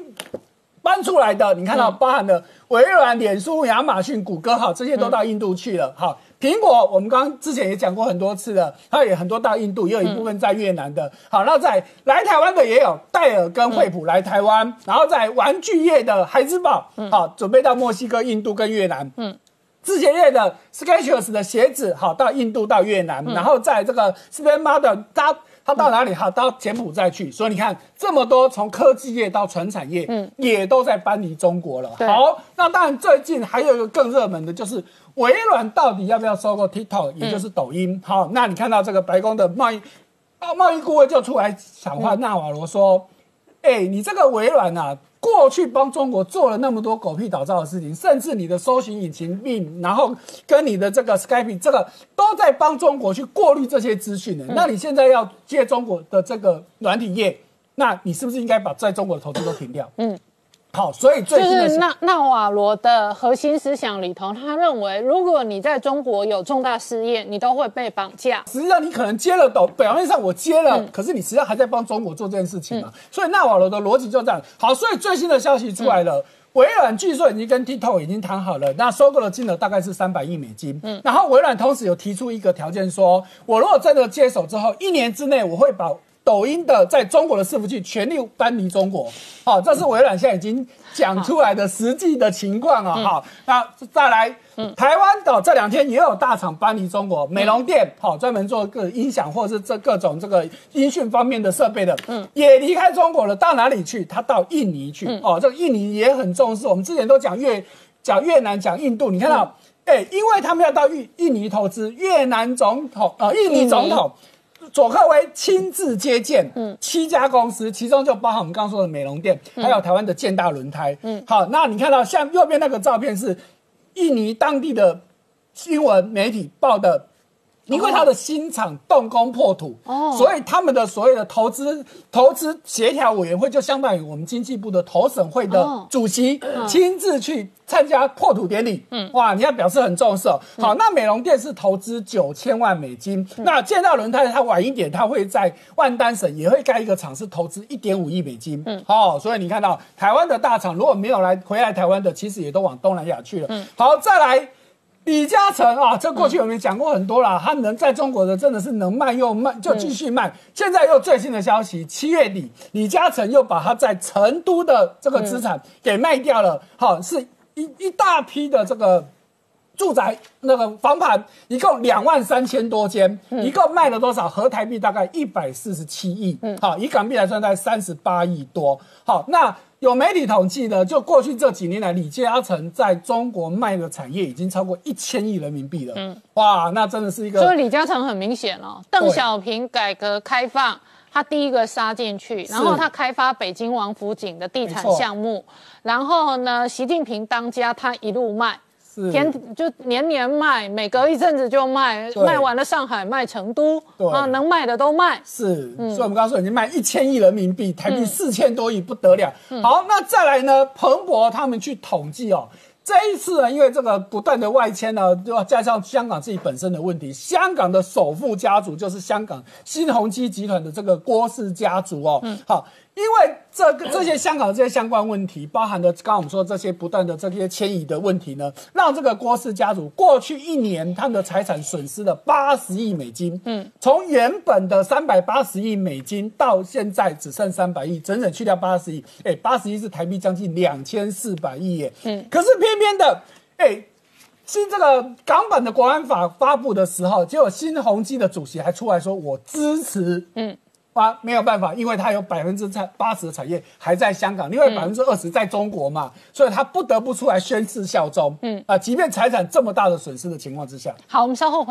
搬出来的，你看到包含了。微软、脸书、亚马逊、谷歌，哈，这些都到印度去了。好，苹果，我们刚刚之前也讲过很多次了，它也很多到印度，也有一部分在越南的。好，那在来台湾的也有戴尔跟惠普来台湾，然后在玩具业的孩之宝，好，准备到墨西哥、印度跟越南。嗯，之前业的 Skechers 的鞋子，好，到印度到越南，然后在这个 Span Model 搭。他到哪里？哈，到柬埔寨去。所以你看，这么多从科技业到船产业，嗯，也都在搬离中国了。好，那当然最近还有一个更热门的，就是微软到底要不要收购 TikTok，也就是抖音。好，那你看到这个白宫的贸易贸易顾问就出来讲话，纳瓦罗说：“哎，你这个微软啊。”过去帮中国做了那么多狗屁倒灶的事情，甚至你的搜寻引擎命，然后跟你的这个 Skype 这个都在帮中国去过滤这些资讯的。那你现在要借中国的这个软体业，那你是不是应该把在中国的投资都停掉？嗯。好，所以最就是纳纳瓦罗的核心思想里头，他认为，如果你在中国有重大事业，你都会被绑架。实际上，你可能接了抖，表面上我接了，可是你实际上还在帮中国做这件事情嘛。所以纳瓦罗的逻辑就这样。好，所以最新的消息出来了，微软据说已经跟 TikTok 已经谈好了，那收购的金额大概是三百亿美金。嗯，然后微软同时有提出一个条件，说我如果真的接手之后，一年之内我会把。抖音的在中国的伺服器全力搬离中国，好，这是微软现在已经讲出来的实际的情况啊，好，那再来，台湾的这两天也有大厂搬离中国，美容店，好，专门做个音响或者是这各种这个音讯方面的设备的，嗯，也离开中国了，到哪里去？他到印尼去，哦，这个印尼也很重视，我们之前都讲越讲越南，讲印度，你看到，哎，因为他们要到印印尼投资，越南总统，呃，印尼。总统。佐克威亲自接见，嗯，七家公司，其中就包含我们刚刚说的美容店，还有台湾的建大轮胎，嗯，好，那你看到像右边那个照片是印尼当地的新闻媒体报的。因为他的新厂动工破土，哦，所以他们的所谓的投资投资协调委员会就相当于我们经济部的投审会的主席亲自去参加破土典礼，嗯，哇，你要表示很重视哦。好，那美容店是投资九千万美金，那建造轮胎它晚一点，它会在万丹省也会盖一个厂，是投资一点五亿美金，嗯，好，所以你看到台湾的大厂如果没有来回来台湾的，其实也都往东南亚去了，嗯，好，再来。李嘉诚啊，这过去我们讲过很多了，他能在中国的真的是能卖又卖，就继续卖。现在又最新的消息，七月底李嘉诚又把他在成都的这个资产给卖掉了，好，是一一大批的这个。住宅那个房盘一共两万三千多间，一共卖了多少？合台币大概一百四十七亿，好，以港币来算，大概三十八亿多。好，那有媒体统计呢，就过去这几年来，李嘉诚在中国卖的产业已经超过一千亿人民币了。嗯，哇，那真的是一个。所以李嘉诚很明显哦，邓小平改革开放。他第一个杀进去，然后他开发北京王府井的地产项目，然后呢，习近平当家，他一路卖，天就年年卖，每隔一阵子就卖，卖完了上海，卖成都，啊，能卖的都卖。是，所以我们刚刚说已经卖一千亿人民币，台币四千多亿，不得了。好，那再来呢？彭博他们去统计哦。这一次呢，因为这个不断的外迁呢，就要加上香港自己本身的问题。香港的首富家族就是香港新鸿基集团的这个郭氏家族哦。嗯，好。因为这个这些香港的这些相关问题，包含的刚刚我们说这些不断的这些迁移的问题呢，让这个郭氏家族过去一年他们的财产损失了八十亿美金。嗯，从原本的三百八十亿美金到现在只剩三百亿，整整去掉八十亿。哎，八十亿是台币将近两千四百亿耶。嗯，可是偏偏的，哎，新这个港版的国安法发布的时候，结果新鸿基的主席还出来说，我支持。嗯。啊，没有办法，因为他有百分之产八十的产业还在香港，另外百分之二十在中国嘛，所以他不得不出来宣誓效忠。嗯，啊，即便财产这么大的损失的情况之下。好，我们稍后回。